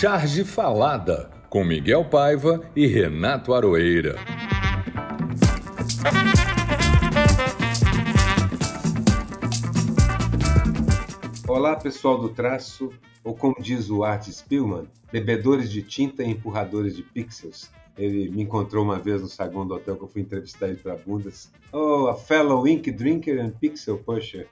Charge Falada, com Miguel Paiva e Renato Aroeira. Olá, pessoal do traço, ou como diz o Art Spillman, bebedores de tinta e empurradores de pixels. Ele me encontrou uma vez no saguão do hotel que eu fui entrevistar ele para bundas. Oh, a fellow ink drinker and pixel pusher.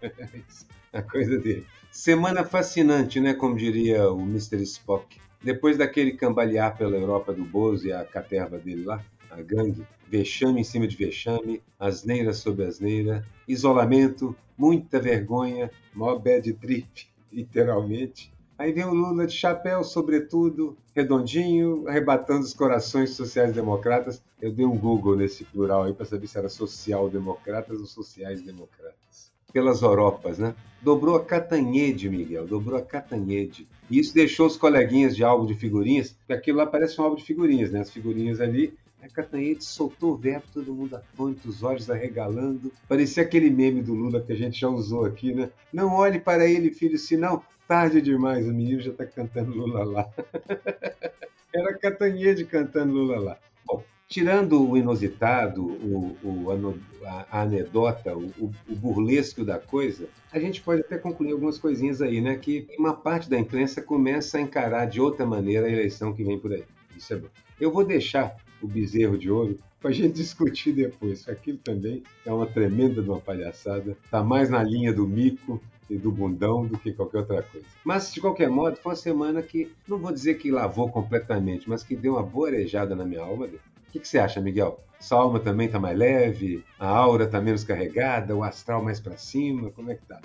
a coisa dele. Semana fascinante, né? Como diria o Mr. Spock. Depois daquele cambalear pela Europa do Bozo e a caterva dele lá, a gangue, vexame em cima de vexame, asneira sobre asneira, isolamento, muita vergonha, mó bad trip, literalmente. Aí vem o Lula de chapéu, sobretudo, redondinho, arrebatando os corações sociais-democratas. Eu dei um Google nesse plural aí para saber se era social-democratas ou sociais-democratas. Pelas Europas, né? Dobrou a Catanhede, Miguel, dobrou a Catanhede. E isso deixou os coleguinhas de álbum de figurinhas, porque aquilo lá parece um álbum de figurinhas, né? As figurinhas ali a Catanhede soltou o verbo, todo mundo atônito, os olhos arregalando. Parecia aquele meme do Lula que a gente já usou aqui, né? Não olhe para ele, filho, senão tarde demais, o menino já está cantando Lula lá. Era Catanhede cantando Lula lá. Bom, tirando o inusitado, o, o a, anedota, o, o, burlesco da coisa, a gente pode até concluir algumas coisinhas aí, né? Que uma parte da imprensa começa a encarar de outra maneira a eleição que vem por aí. Isso é bom. Eu vou deixar o bezerro de ouro para a gente discutir depois. Aquilo também é uma tremenda de uma palhaçada. Está mais na linha do mico e do bundão do que qualquer outra coisa. Mas, de qualquer modo, foi uma semana que, não vou dizer que lavou completamente, mas que deu uma boa arejada na minha alma. O que, que você acha, Miguel? Sua alma também está mais leve? A aura está menos carregada? O astral mais para cima? Como é que tá?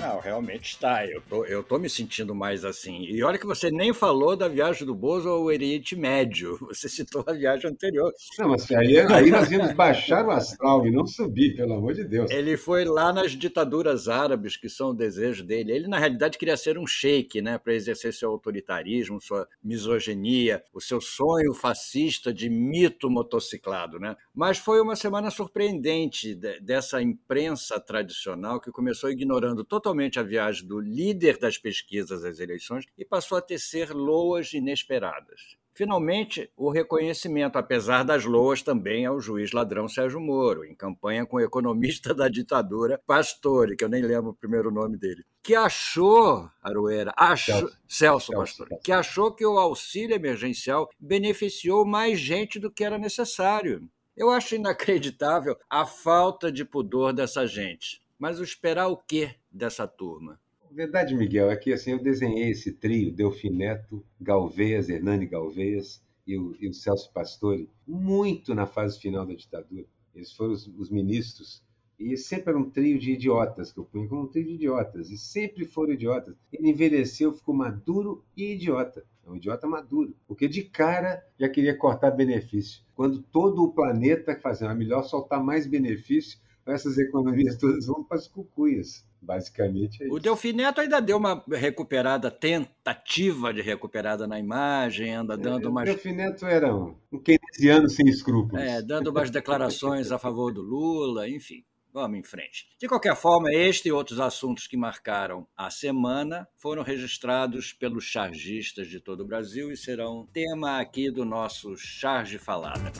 Não, realmente está. Eu tô, eu tô me sentindo mais assim. E olha que você nem falou da viagem do Bozo ao Oriente Médio. Você citou a viagem anterior. Não, mas aí, aí nós íamos baixar o astral e não subir, pelo amor de Deus. Ele foi lá nas ditaduras árabes, que são o desejo dele. Ele, na realidade, queria ser um sheik, né, para exercer seu autoritarismo, sua misoginia, o seu sonho fascista de mito motociclado. Né? Mas foi uma semana surpreendente dessa imprensa tradicional que começou ignorando totalmente totalmente a viagem do líder das pesquisas às eleições e passou a tecer loas inesperadas. Finalmente, o reconhecimento, apesar das loas, também ao juiz ladrão Sérgio Moro, em campanha com o economista da ditadura, Pastore, que eu nem lembro o primeiro nome dele, que achou, Aroeira, achou, Celso, Celso Pastore, que achou que o auxílio emergencial beneficiou mais gente do que era necessário. Eu acho inacreditável a falta de pudor dessa gente. Mas o esperar o quê dessa turma? Verdade, Miguel, é que assim, eu desenhei esse trio, Delfineto, Galveias, Hernani Galveias e o, e o Celso Pastore, muito na fase final da ditadura. Eles foram os, os ministros e sempre era um trio de idiotas, que eu punho como um trio de idiotas, e sempre foram idiotas. Ele envelheceu, ficou maduro e idiota. É um idiota maduro, porque de cara já queria cortar benefício. Quando todo o planeta fazia, é melhor soltar mais benefício essas economias todas vão para as cucuias. Basicamente é isso. O Delfineto ainda deu uma recuperada, tentativa de recuperada na imagem, anda é, dando é, umas. O Delfineto era um, um keynesiano sem escrúpulos. É, dando umas declarações a favor do Lula, enfim. Vamos em frente. De qualquer forma, este e outros assuntos que marcaram a semana foram registrados pelos chargistas de todo o Brasil e serão tema aqui do nosso Charge Falada.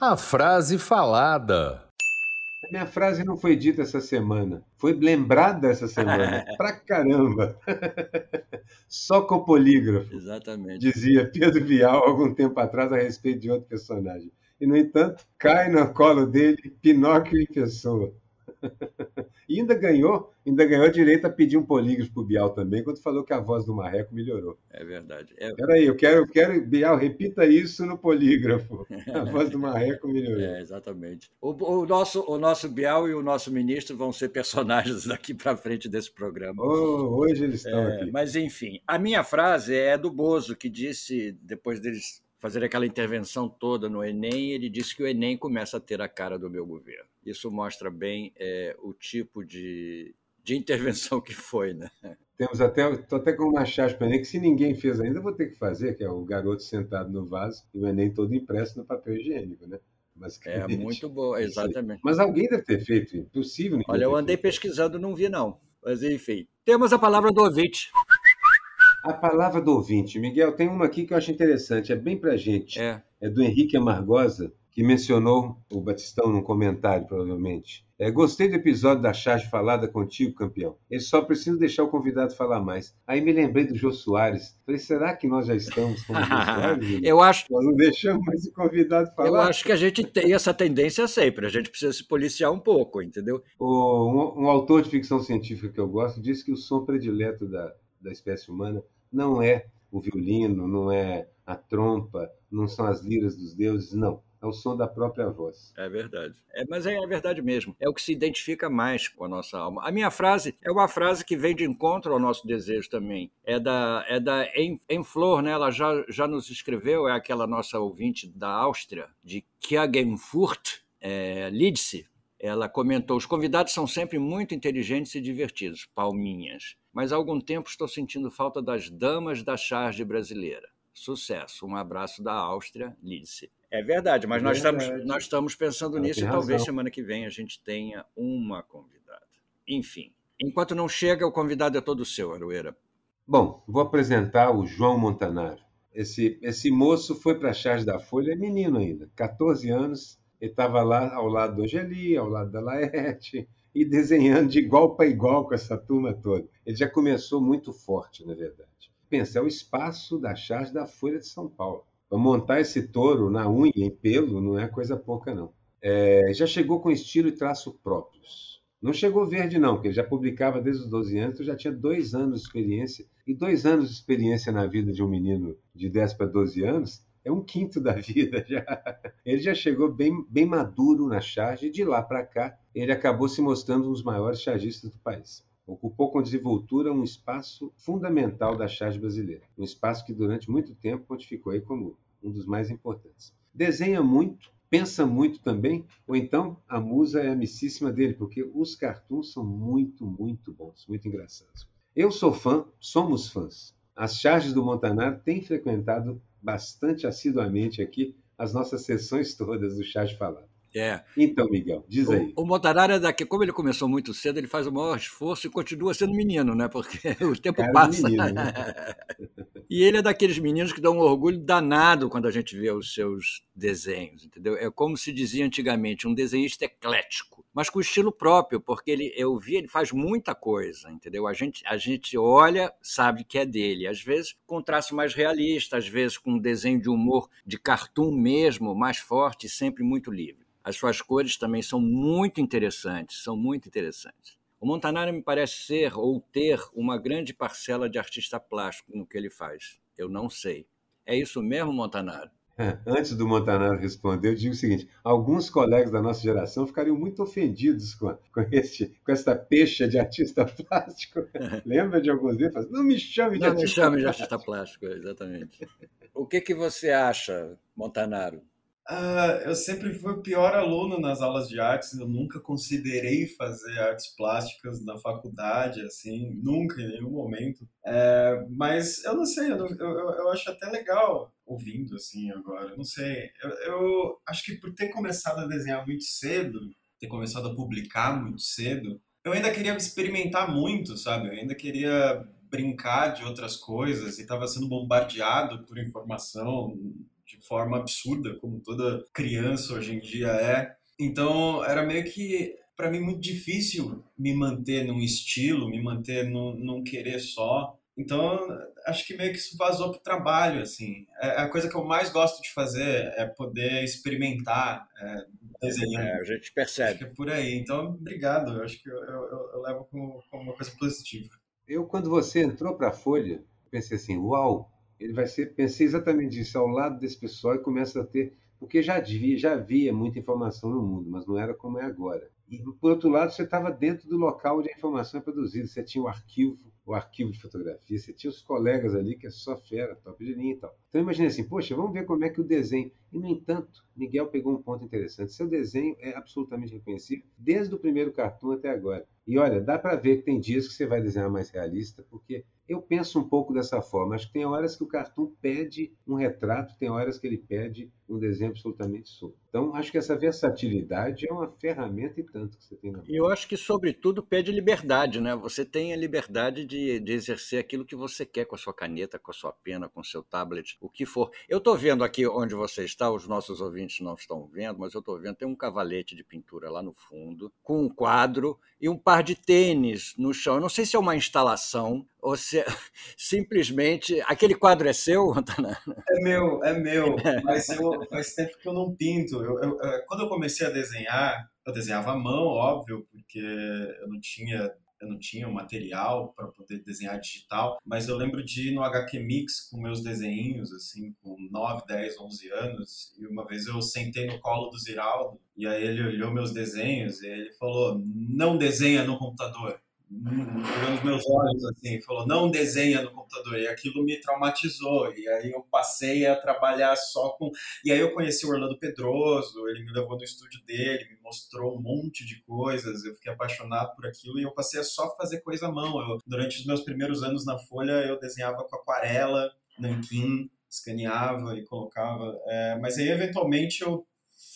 A frase falada. A minha frase não foi dita essa semana, foi lembrada essa semana. pra caramba! Só com o polígrafo. Exatamente. Dizia Pedro Vial algum tempo atrás a respeito de outro personagem. E, no entanto, cai no colo dele Pinóquio em pessoa. E ainda ganhou, ainda ganhou direito a pedir um polígrafo pro Bial também, quando falou que a voz do Marreco melhorou. É verdade. É... Peraí, eu quero, eu quero, Bial, repita isso no polígrafo. A voz do Marreco melhorou. É, exatamente. O, o, nosso, o nosso Bial e o nosso ministro vão ser personagens daqui para frente desse programa. Oh, hoje eles estão é, aqui. Mas, enfim, a minha frase é do Bozo, que disse, depois deles fazer aquela intervenção toda no Enem, ele disse que o Enem começa a ter a cara do meu governo. Isso mostra bem é, o tipo de, de intervenção que foi, né? Temos até, estou até com uma chave para Enem que se ninguém fez ainda, vou ter que fazer, que é o garoto sentado no vaso e o Enem todo impresso no papel higiênico, né? É muito bom, exatamente. Mas alguém deve ter feito, impossível. Olha, eu andei pesquisando, não vi não. Mas, enfim, temos a palavra do ouvinte. A palavra do ouvinte. Miguel, tem uma aqui que eu acho interessante, é bem pra gente. É, é do Henrique Amargosa, que mencionou o Batistão num comentário, provavelmente. É, gostei do episódio da charge falada contigo, campeão. Ele só precisa deixar o convidado falar mais. Aí me lembrei do Jô Soares. Falei, será que nós já estamos com o Jô Soares? eu acho. Nós não deixamos mais o convidado falar. Eu acho que a gente tem essa tendência sempre. A gente precisa se policiar um pouco, entendeu? O, um, um, autor de ficção científica que eu gosto disse que o som predileto da, da espécie humana não é o violino, não é a trompa, não são as liras dos deuses, não é o som da própria voz. É verdade. É, mas é a verdade mesmo. É o que se identifica mais com a nossa alma. A minha frase é uma frase que vem de encontro ao nosso desejo também. É da, é da em, em Flor, né? Ela já, já nos escreveu, é aquela nossa ouvinte da Áustria, de Klagenfurt, é, Lidse. Ela comentou: os convidados são sempre muito inteligentes e divertidos, palminhas. Mas há algum tempo estou sentindo falta das damas da charge brasileira. Sucesso. Um abraço da Áustria, Lidse. É verdade, mas é nós, verdade. Estamos, nós estamos pensando nisso e talvez razão. semana que vem a gente tenha uma convidada. Enfim, enquanto não chega, o convidado é todo seu, Aroeira. Bom, vou apresentar o João Montanaro. Esse, esse moço foi para a Charge da Folha, é menino ainda, 14 anos. Ele estava lá ao lado do Angeli, ao lado da Laerte, e desenhando de igual para igual com essa turma toda. Ele já começou muito forte, na verdade. Pensa, é o espaço da Charge da Folha de São Paulo montar esse touro na unha, em pelo, não é coisa pouca, não. É, já chegou com estilo e traço próprios. Não chegou verde, não, porque ele já publicava desde os 12 anos, então já tinha dois anos de experiência. E dois anos de experiência na vida de um menino de 10 para 12 anos é um quinto da vida já. Ele já chegou bem, bem maduro na charge e de lá para cá ele acabou se mostrando um dos maiores chargistas do país ocupou com desenvoltura um espaço fundamental da charge brasileira, um espaço que durante muito tempo pontificou aí como um dos mais importantes. Desenha muito, pensa muito também, ou então a musa é amicíssima dele, porque os cartoons são muito, muito bons, muito engraçados. Eu sou fã, somos fãs. As charges do Montanaro têm frequentado bastante assiduamente aqui as nossas sessões todas do Charge Falado. É. Então, Miguel, diz aí. O, o Montanari é daqui, como ele começou muito cedo, ele faz o maior esforço e continua sendo menino, né? Porque o tempo Cara passa. Menino, né? e ele é daqueles meninos que dão um orgulho danado quando a gente vê os seus desenhos, entendeu? É como se dizia antigamente, um desenhista eclético, mas com estilo próprio, porque ele, eu vi, ele faz muita coisa, entendeu? A gente, a gente olha, sabe que é dele, às vezes com traço mais realista, às vezes com um desenho de humor de cartoon mesmo, mais forte, sempre muito livre. As suas cores também são muito interessantes, são muito interessantes. O Montanari me parece ser ou ter uma grande parcela de artista plástico no que ele faz. Eu não sei. É isso mesmo, Montanari? É, antes do Montanaro responder, eu digo o seguinte: alguns colegas da nossa geração ficariam muito ofendidos com, com, este, com essa peixa de artista plástico. Lembra de alguns deles? Não me chame de Não artista me chame plástico. de artista plástico, exatamente. O que, que você acha, Montanaro? Uh, eu sempre fui o pior aluno nas aulas de artes, eu nunca considerei fazer artes plásticas na faculdade, assim, nunca, em nenhum momento. É, mas eu não sei, eu, eu, eu, acho até legal ouvindo, assim, agora, não sei. Eu, eu acho que por ter começado a desenhar muito cedo, ter começado a publicar muito cedo, eu ainda queria experimentar muito, sabe? Eu ainda queria brincar de outras coisas e estava sendo bombardeado por informação de forma absurda, como toda criança hoje em dia é. Então, era meio que, para mim, muito difícil me manter num estilo, me manter num, num querer só. Então, acho que meio que isso vazou pro trabalho, assim. É, a coisa que eu mais gosto de fazer é poder experimentar é, desenhando. É, a gente percebe. Acho que é por aí. Então, obrigado. Eu acho que eu, eu, eu levo como, como uma coisa positiva. Eu, quando você entrou para a Folha, pensei assim, uau, ele vai ser, pensei exatamente isso, ao lado desse pessoal e começa a ter, porque já havia, já havia muita informação no mundo, mas não era como é agora. E, por outro lado, você estava dentro do local onde a informação é produzida, você tinha o arquivo, o arquivo de fotografia, você tinha os colegas ali que é só fera, top de linha e tal. Então imaginei assim, poxa, vamos ver como é que o desenho. E, no entanto, Miguel pegou um ponto interessante. Seu desenho é absolutamente reconhecível desde o primeiro cartoon até agora. E olha, dá para ver que tem dias que você vai desenhar mais realista, porque eu penso um pouco dessa forma. Acho que tem horas que o cartoon pede um retrato, tem horas que ele pede um desenho absolutamente solto. Então, acho que essa versatilidade é uma ferramenta e tanto que você tem na mão. E eu acho que, sobretudo, pede liberdade, né? Você tem a liberdade de, de exercer aquilo que você quer com a sua caneta, com a sua pena, com o seu tablet, o que for. Eu estou vendo aqui onde você está, os nossos ouvintes não estão vendo, mas eu estou vendo, tem um cavalete de pintura lá no fundo, com um quadro e um par de tênis no chão. Eu não sei se é uma instalação ou se é simplesmente. Aquele quadro é seu, Antana? É meu, é meu. Mas eu, faz tempo que eu não pinto. Eu, eu, quando eu comecei a desenhar, eu desenhava à mão, óbvio, porque eu não tinha eu não tinha o material para poder desenhar digital, mas eu lembro de ir no HQ Mix com meus desenhinhos, assim, com 9, 10, 11 anos, e uma vez eu sentei no colo do Ziraldo, e aí ele olhou meus desenhos e ele falou, não desenha no computador nos meus olhos assim, falou: não desenha no computador. E aquilo me traumatizou. E aí eu passei a trabalhar só com. E aí eu conheci o Orlando Pedroso, ele me levou no estúdio dele, me mostrou um monte de coisas. Eu fiquei apaixonado por aquilo e eu passei a só fazer coisa à mão. Eu, durante os meus primeiros anos na Folha, eu desenhava com aquarela, nanquim, escaneava e colocava. É, mas aí, eventualmente, eu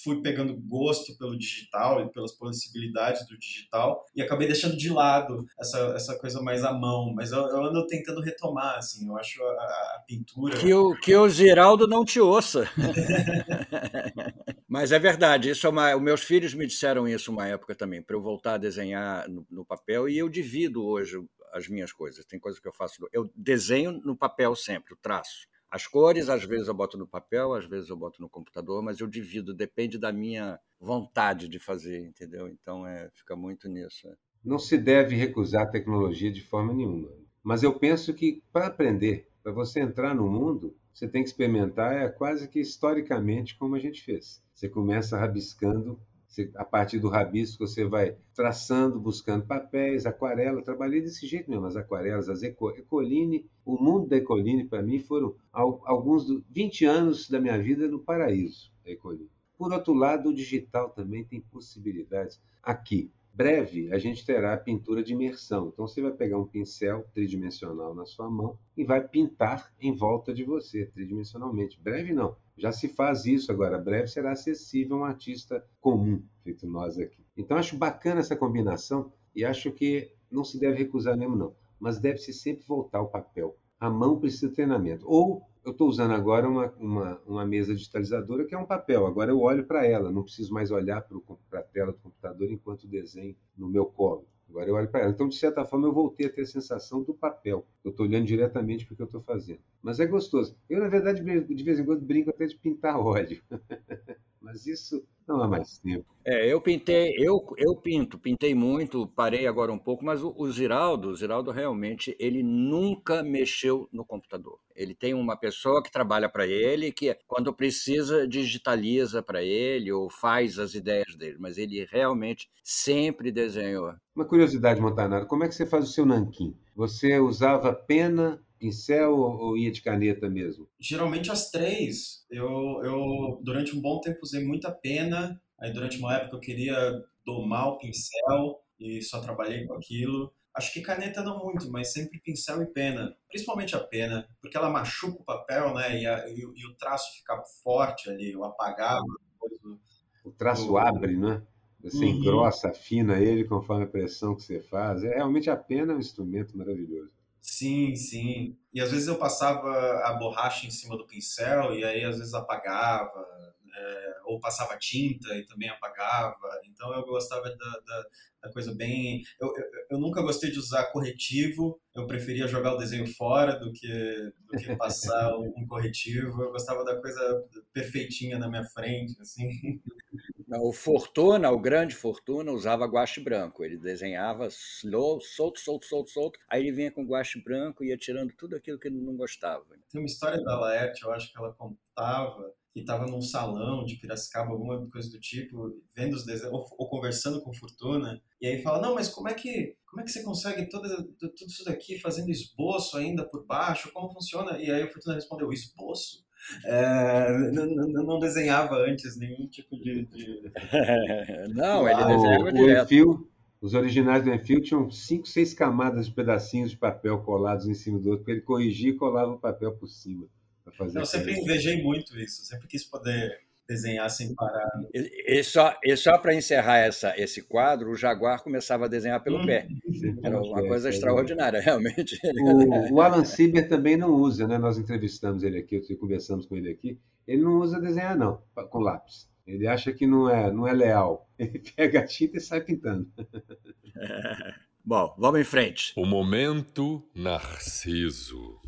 fui pegando gosto pelo digital e pelas possibilidades do digital e acabei deixando de lado essa, essa coisa mais à mão. Mas eu, eu ando tentando retomar, assim, eu acho a, a pintura... Que o, que o Geraldo não te ouça. Mas é verdade, isso é uma, meus filhos me disseram isso uma época também, para eu voltar a desenhar no, no papel e eu divido hoje as minhas coisas. Tem coisas que eu faço, eu desenho no papel sempre, o traço. As cores, às vezes eu boto no papel, às vezes eu boto no computador, mas eu divido, depende da minha vontade de fazer, entendeu? Então é, fica muito nisso. É. Não se deve recusar a tecnologia de forma nenhuma. Mas eu penso que para aprender, para você entrar no mundo, você tem que experimentar é quase que historicamente como a gente fez. Você começa rabiscando você, a partir do rabisco, você vai traçando, buscando papéis, aquarela. Trabalhei desse jeito mesmo, as aquarelas, as eco, Ecoline. O mundo da Ecoline, para mim, foram alguns 20 anos da minha vida no paraíso, a Ecoline. Por outro lado, o digital também tem possibilidades. Aqui, breve a gente terá a pintura de imersão. Então você vai pegar um pincel tridimensional na sua mão e vai pintar em volta de você tridimensionalmente. Breve não, já se faz isso agora. Breve será acessível a um artista comum, feito nós aqui. Então acho bacana essa combinação e acho que não se deve recusar mesmo não, mas deve-se sempre voltar ao papel. A mão precisa de treinamento. Ou eu estou usando agora uma, uma, uma, mesa digitalizadora que é um papel. Agora eu olho para ela, não preciso mais olhar para a tela do computador enquanto desenho no meu colo. Agora eu olho para ela. Então, de certa forma, eu voltei a ter a sensação do papel. Eu estou olhando diretamente para o que eu estou fazendo. Mas é gostoso. Eu, na verdade, de vez em quando brinco até de pintar óleo. Mas isso não há mais tempo. É, eu pintei, eu, eu pinto, pintei muito, parei agora um pouco, mas o, o Ziraldo, o Ziraldo realmente, ele nunca mexeu no computador. Ele tem uma pessoa que trabalha para ele, que quando precisa digitaliza para ele ou faz as ideias dele, mas ele realmente sempre desenhou. Uma curiosidade, Montanaro, como é que você faz o seu nanquim? Você usava pena, pincel ou ia de caneta mesmo? Geralmente as três. Eu, eu durante um bom tempo usei muita pena. Aí durante uma época eu queria domar o pincel e só trabalhei com aquilo. Acho que caneta não muito, mas sempre pincel e pena. Principalmente a pena, porque ela machuca o papel, né? E, a, e, e o traço fica forte ali, eu apagava. O traço do... abre, né? Você uhum. engrossa, afina ele conforme a pressão que você faz. É, realmente a pena é um instrumento maravilhoso. Sim, sim. E às vezes eu passava a borracha em cima do pincel e aí às vezes apagava, é, ou passava tinta e também apagava. Então eu gostava da, da, da coisa bem. Eu, eu, eu, nunca gostei de usar corretivo, eu preferia jogar o desenho fora do que, do que passar um corretivo. Eu gostava da coisa perfeitinha na minha frente, assim. O Fortuna, o grande Fortuna, usava guache branco. Ele desenhava slow, solto, solto, solto, solto. Aí ele vinha com guache branco e ia tirando tudo aquilo que ele não gostava. Tem uma história da Laerte, eu acho que ela contava que estava num salão de Piracicaba, alguma coisa do tipo, vendo os desenhos, ou, ou, conversando com Fortuna, e aí fala, não, mas como é que, como é que você consegue toda, tudo isso daqui fazendo esboço ainda por baixo? Como funciona? E aí o Fortuna respondeu, esboço? é, não, não, desenhava antes nenhum tipo de. de... não, ele desenhava o, direto. O Enfio, os originais do Enfio tinham cinco, seis camadas de pedacinhos de papel colados em cima do outro, porque ele corrigia e colava o papel por cima. Eu sempre invejei muito isso, sempre quis poder desenhar sem parar. E, e só, e só para encerrar essa, esse quadro, o Jaguar começava a desenhar pelo hum, pé. Era uma coisa é, extraordinária, é. realmente. O, o Alan Sieber também não usa, né? Nós entrevistamos ele aqui, conversamos com ele aqui. Ele não usa desenhar, não, com lápis. Ele acha que não é, não é leal. Ele pega a tinta e sai pintando. Bom, vamos em frente. O momento Narciso.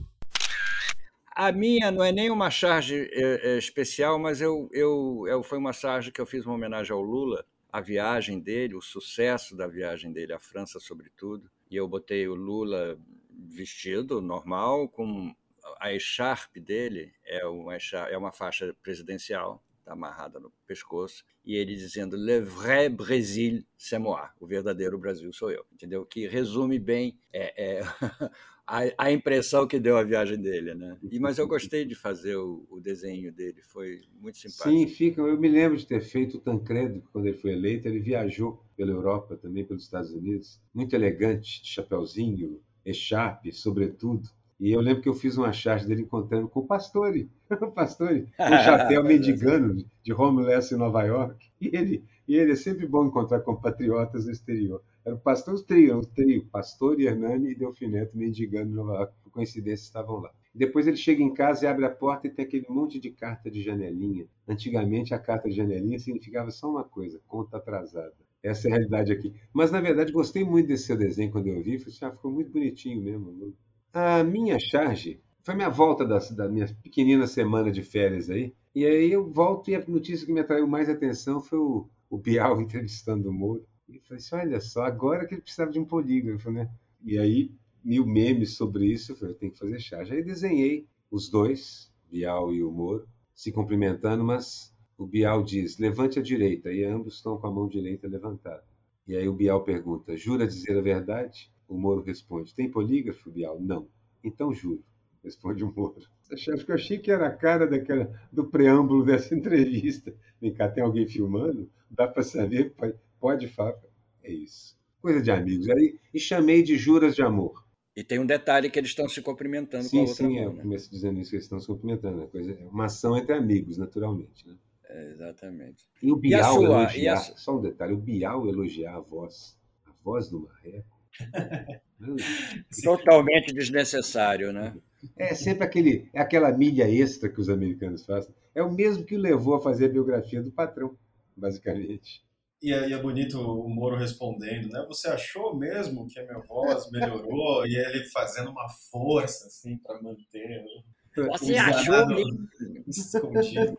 A minha não é nem uma charge é, é, especial, mas eu, eu, eu, foi uma charge que eu fiz uma homenagem ao Lula, a viagem dele, o sucesso da viagem dele à França, sobretudo. E eu botei o Lula vestido normal, com a echarpe dele, é uma, é uma faixa presidencial, está amarrada no pescoço, e ele dizendo Le vrai Brésil, c'est moi, o verdadeiro Brasil sou eu, entendeu? Que resume bem é, é, a, a, impressão que deu a viagem dele, né? E, mas eu gostei de fazer o, o, desenho dele, foi muito simpático. Sim, fica. Eu me lembro de ter feito o Tancredo quando ele foi eleito. Ele viajou pela Europa, também pelos Estados Unidos, muito elegante, de chapéuzinho, echarpe, sobretudo. E eu lembro que eu fiz uma charge dele encontrando com o Pastore, o Pastore, com o chapéu mendigano de homeless em Nova York. E ele, e ele é sempre bom encontrar compatriotas no exterior. Era o pastor, trio, o trio, pastor Hernani e Delfineto mendigando Nova York. Por coincidência, estavam lá. Depois ele chega em casa e abre a porta e tem aquele monte de carta de janelinha. Antigamente, a carta de janelinha significava só uma coisa: conta atrasada. Essa é a realidade aqui. Mas, na verdade, gostei muito desse seu desenho quando eu vi. Falei ah, ficou muito bonitinho mesmo. A minha charge foi minha volta da, da minha pequenina semana de férias aí. E aí eu volto e a notícia que me atraiu mais atenção foi o, o Bial entrevistando o Moro. E falei assim, olha só, agora que ele precisava de um polígrafo, né? E aí, mil memes sobre isso, eu falei, eu tenho que fazer charge. Aí desenhei os dois, Bial e o Moro, se cumprimentando, mas o Bial diz, levante a direita, e ambos estão com a mão direita levantada. E aí o Bial pergunta, jura dizer a verdade? O Moro responde: Tem polígrafo, Bial? Não. Então juro, responde o Moro. Acho que eu achei que era a cara daquela, do preâmbulo dessa entrevista. Vem cá, tem alguém filmando? Dá para saber? Pode, pode falar. É isso. Coisa de amigos. Aí, e chamei de juras de amor. E tem um detalhe que eles estão se cumprimentando sim, com a outra sim, mão. Sim, é, né? começo dizendo isso, que eles estão se cumprimentando. É coisa, é uma ação entre amigos, naturalmente. Né? É, exatamente. E o Bial e sua, elogiar, só um detalhe, o Bial elogiar a voz, a voz do Marreco, Totalmente desnecessário, né? É sempre aquele, é aquela milha extra que os americanos fazem. É o mesmo que o levou a fazer a biografia do patrão, basicamente. E é, e é, bonito o Moro respondendo, né? Você achou mesmo que a minha voz melhorou? e ele fazendo uma força, assim, para manter. Né? Você achou mesmo? Escondido.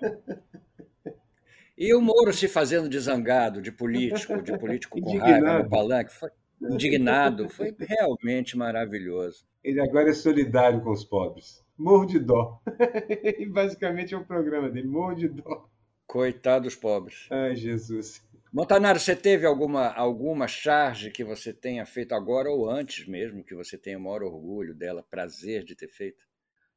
E o Moro se fazendo de zangado, de político, de político com raiva no palanque. Foi, indignado. Foi realmente maravilhoso. Ele agora é solidário com os pobres. Morro de dó. e basicamente é o programa dele, morro de dó. Coitado dos pobres. Ai, Jesus. Montanaro, você teve alguma, alguma charge que você tenha feito agora ou antes mesmo, que você tenha o maior orgulho dela, prazer de ter feito?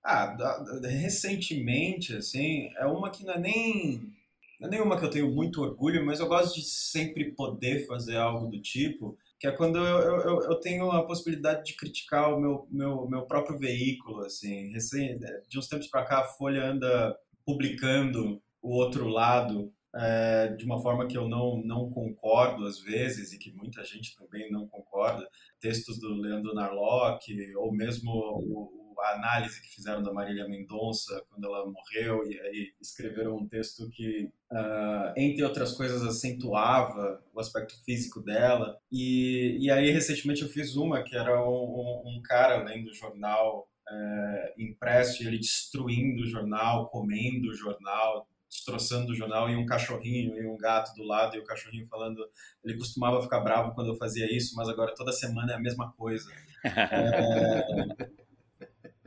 Ah, recentemente, assim, é uma que não é nem. Não é nenhuma que eu tenho muito orgulho, mas eu gosto de sempre poder fazer algo do tipo que é quando eu, eu, eu, tenho a possibilidade de criticar o meu, meu, meu próprio veículo, assim, recém, de uns tempos para cá a Folha anda publicando o outro lado é, de uma forma que eu não, não concordo às vezes e que muita gente também não concorda, textos do Leandro Narlock ou mesmo o, a análise que fizeram da Marília Mendonça quando ela morreu e aí escreveram um texto que, uh, entre outras coisas, acentuava o aspecto físico dela. E, e aí, recentemente, eu fiz uma que era um, um cara lendo o jornal uh, impresso e ele destruindo o jornal, comendo o jornal, destroçando o jornal e um cachorrinho e um gato do lado e o cachorrinho falando ele costumava ficar bravo quando eu fazia isso mas agora toda semana é a mesma coisa é,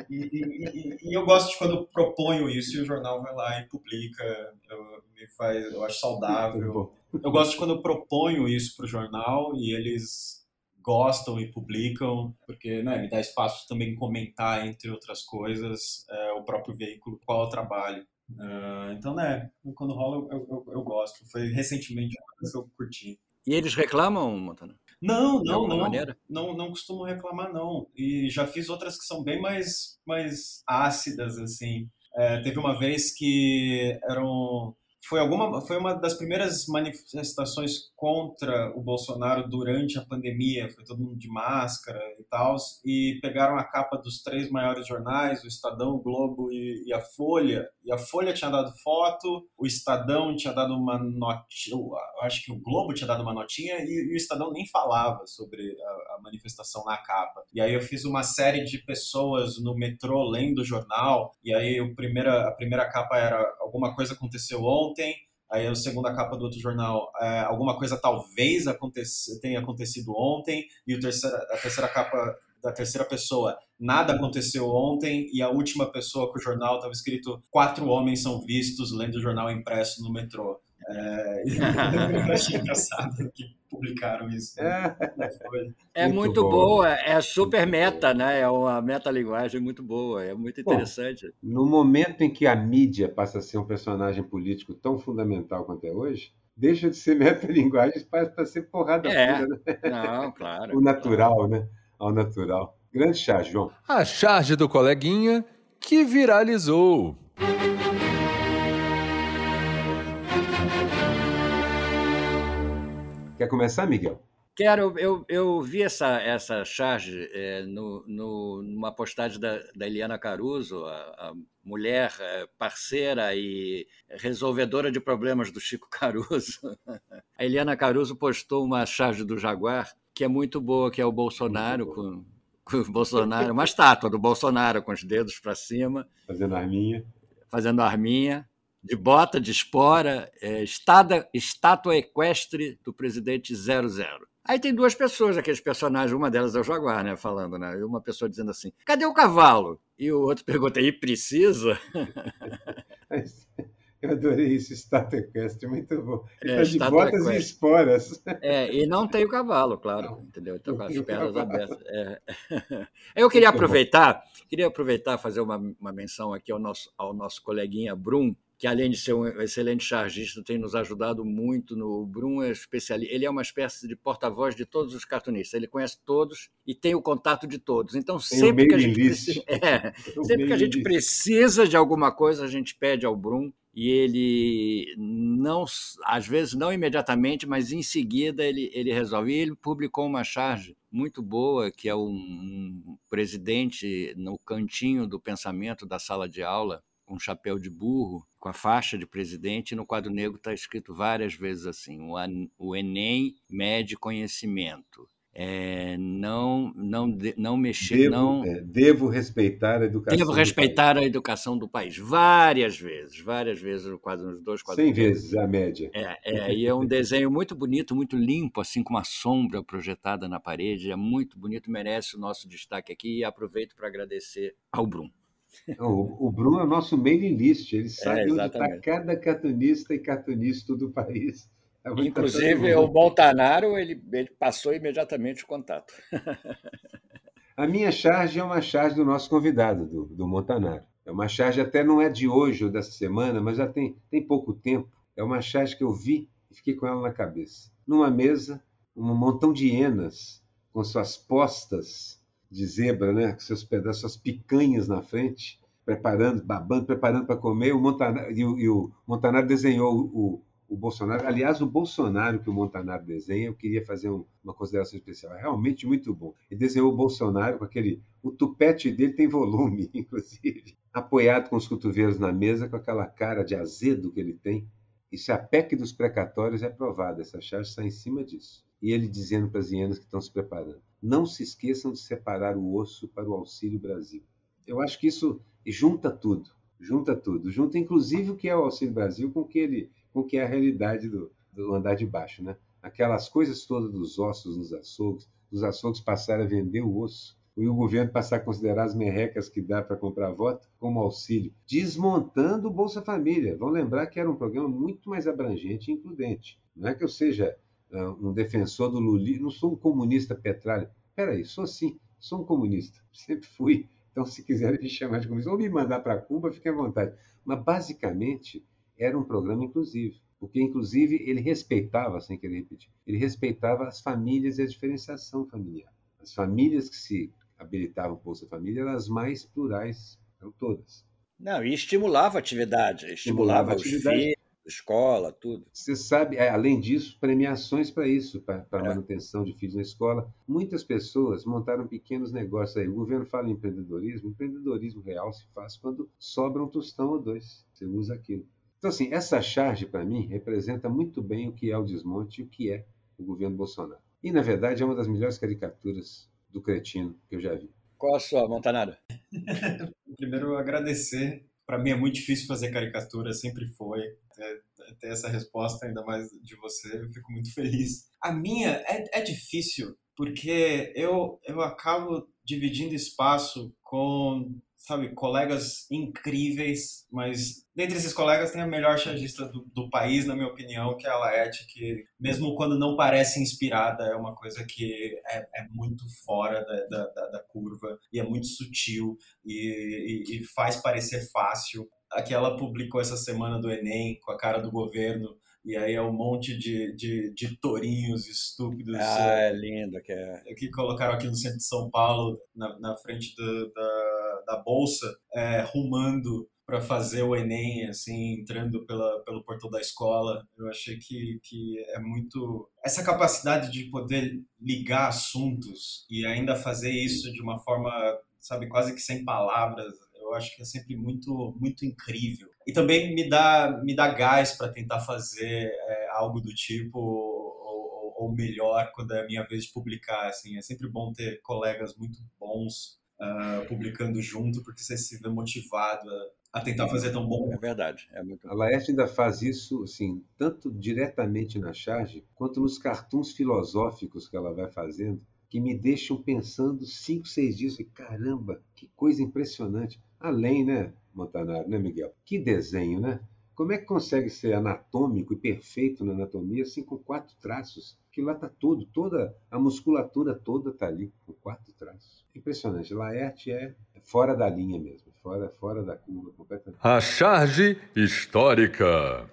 e, e, e, eu gosto de quando proponho isso e o jornal vai lá e publica, eu, me faz, eu acho saudável. Eu gosto de quando eu proponho isso para o jornal e eles gostam e publicam, porque né, me dá espaço também comentar, entre outras coisas, é, o próprio veículo, qual é o trabalho. Uh, então, né, quando rola eu, eu, eu, gosto. Foi recentemente uma coisa que eu curti. E eles reclamam, Montana? Não, não, não, maneira? não. Não costumo reclamar, não. E já fiz outras que são bem mais, mais ácidas, assim. É, teve uma vez que eram foi alguma foi uma das primeiras manifestações contra o Bolsonaro durante a pandemia foi todo mundo de máscara e tal e pegaram a capa dos três maiores jornais o Estadão o Globo e, e, a Folha a Folha tinha dado foto o Estadão tinha dado uma notinha acho que o Globo tinha dado uma notinha e, e o Estadão nem falava sobre a, a manifestação na capa. E aí eu fiz uma série de pessoas no metrô lendo o jornal e aí o primeira a primeira capa era alguma coisa aconteceu ontem ontem, aí a segunda capa do outro jornal, é, alguma coisa talvez aconte tenha acontecido ontem, e o terceira, a terceira capa da terceira pessoa, nada aconteceu ontem, e a última pessoa com o jornal estava escrito quatro homens são vistos lendo o jornal impresso no metrô. É, eu achei engraçado que publicaram isso. É, é muito, muito boa, é super meta, né? É uma metalinguagem muito boa, é muito interessante. Bom, no momento em que a mídia passa a ser um personagem político tão fundamental quanto é hoje, deixa de ser metalinguagem para ser porrada é. pura, né? Não, claro. o natural, claro. né? Ao natural. Grande charge, João. A charge do coleguinha que viralizou. Quer começar, Miguel? Quero. Eu, eu vi essa, essa charge é, no, no, numa postagem da, da Eliana Caruso, a, a mulher é, parceira e resolvedora de problemas do Chico Caruso. A Eliana Caruso postou uma charge do Jaguar que é muito boa, que é o Bolsonaro com, com o Bolsonaro, uma estátua do Bolsonaro com os dedos para cima. Fazendo arminha. Fazendo arminha de bota, de espora, é, estada, estátua equestre do presidente 00. Aí tem duas pessoas, aqueles personagens, uma delas é o Jaguar, né, falando, né? E uma pessoa dizendo assim: cadê o cavalo? E o outro pergunta: e precisa? Eu adorei isso, equestre, muito bom. É, tá de botas e esporas. É, e não tem o cavalo, claro, não, entendeu? Então, com as pernas abertas. É. Eu queria aproveitar, queria aproveitar fazer uma, uma menção aqui ao nosso, ao nosso coleguinha Brum, que além de ser um excelente chargista, tem nos ajudado muito no Brum é especialista. Ele é uma espécie de porta-voz de todos os cartunistas. Ele conhece todos e tem o contato de todos. Então sempre que a gente é, sempre que a gente precisa de alguma coisa, a gente pede ao Brum e ele não, às vezes não imediatamente, mas em seguida ele, ele resolve. E ele publicou uma charge muito boa, que é um, um presidente no cantinho do pensamento da sala de aula, com um chapéu de burro, com a faixa de presidente, e no quadro negro está escrito várias vezes assim: o Enem mede conhecimento. É, não não não mexer devo, não é, devo respeitar a educação devo respeitar a educação do país. Várias vezes várias vezes quadro nos dois quadros cem vezes. a média. É, é e é um desenho muito bonito muito limpo assim com uma sombra projetada na parede. É muito bonito merece o nosso destaque aqui e aproveito para agradecer ao Bruno o, o Bruno é o nosso mailing list, ele é, sabe onde está cada cartunista e cartunista do país. É Inclusive, o Boltanaro, ele, ele passou imediatamente o contato. A minha charge é uma charge do nosso convidado, do, do Montanaro. É uma charge, até não é de hoje ou dessa semana, mas já tem, tem pouco tempo. É uma charge que eu vi e fiquei com ela na cabeça. Numa mesa, um montão de hienas com suas postas de zebra, né? Com seus pedaços, suas picanhas na frente, preparando, babando, preparando para comer. O Montanaro, e, o, e o Montanaro desenhou o, o Bolsonaro. Aliás, o Bolsonaro que o Montanaro desenha, eu queria fazer um, uma consideração especial. É realmente muito bom. Ele desenhou o Bolsonaro com aquele. O tupete dele tem volume, inclusive. Apoiado com os cotovelos na mesa, com aquela cara de azedo que ele tem. E se a PEC dos precatórios é aprovada, essa charge está em cima disso. E ele dizendo para as hienas que estão se preparando não se esqueçam de separar o osso para o Auxílio Brasil. Eu acho que isso junta tudo, junta tudo, junta inclusive o que é o Auxílio Brasil com o que ele, com o que é a realidade do, do andar de baixo, né? Aquelas coisas todas dos ossos nos açougues, dos açougues passarem a vender o osso, e o governo passar a considerar as merrecas que dá para comprar voto como auxílio, desmontando o Bolsa Família. Vão lembrar que era um programa muito mais abrangente e includente. Não é que eu seja um defensor do lulismo, não sou um comunista petralha. Peraí, sou sim, sou um comunista, sempre fui. Então, se quiserem me chamar de comunista ou me mandar para Cuba, fiquem à vontade. Mas, basicamente, era um programa inclusivo, porque, inclusive, ele respeitava, sem querer repetir, ele respeitava as famílias e a diferenciação familiar. As famílias que se habilitavam o Bolsa Família eram as mais plurais, eram todas. Não, e estimulava a atividade, estimulava, estimulava os atividade. filhos, escola, tudo. Você sabe, é, além disso, premiações para isso, para a é. manutenção de filhos na escola. Muitas pessoas montaram pequenos negócios aí. O governo fala em empreendedorismo, empreendedorismo real se faz quando sobra um tostão ou dois. Você usa aquilo. Então, assim, essa charge, para mim, representa muito bem o que é o desmonte e o que é o governo Bolsonaro. E, na verdade, é uma das melhores caricaturas do cretino que eu já vi. Qual a sua, Montanaro? Primeiro, agradecer. Para mim é muito difícil fazer caricatura, sempre foi. Ter essa resposta, ainda mais de você, eu fico muito feliz. A minha é, é difícil, porque eu, eu acabo dividindo espaço com sabe, colegas incríveis, mas dentre esses colegas tem a melhor chargista do, do, país, na minha opinião, que é a Laerte, que mesmo quando não parece inspirada, é uma coisa que é, é muito fora da, da, da, curva e é muito sutil e, e, e faz parecer fácil. Aqui ela publicou essa semana do Enem com a cara do governo e aí é um monte de, de, de tourinhos estúpidos. Ah, é lindo que é. Que colocaram aqui no centro de São Paulo, na, na frente do, da, da Bolsa, é, rumando para fazer o Enem, assim, entrando pela, pelo portão da escola. Eu achei que, que é muito. Essa capacidade de poder ligar assuntos e ainda fazer isso de uma forma, sabe, quase que sem palavras, eu acho que é sempre muito, muito incrível. E também me dá, me dá gás para tentar fazer é, algo do tipo ou, ou, melhor quando é a minha vez de publicar. Assim, é sempre bom ter colegas muito bons uh, publicando junto, porque você se vê motivado a, a tentar fazer tão bom. É verdade. É muito... A Laerte ainda faz isso, assim, tanto diretamente na charge, quanto nos cartuns filosóficos que ela vai fazendo, que me deixam pensando cinco, seis dias. E, caramba, que coisa impressionante. Além, né, Montanaro, né, Miguel? Que desenho, né? Como é que consegue ser anatômico e perfeito na anatomia, assim, com quatro traços? Que lá está tudo, toda a musculatura toda está ali, com quatro traços. Impressionante. Laerte é fora da linha mesmo, fora, fora da curva completamente. A charge histórica.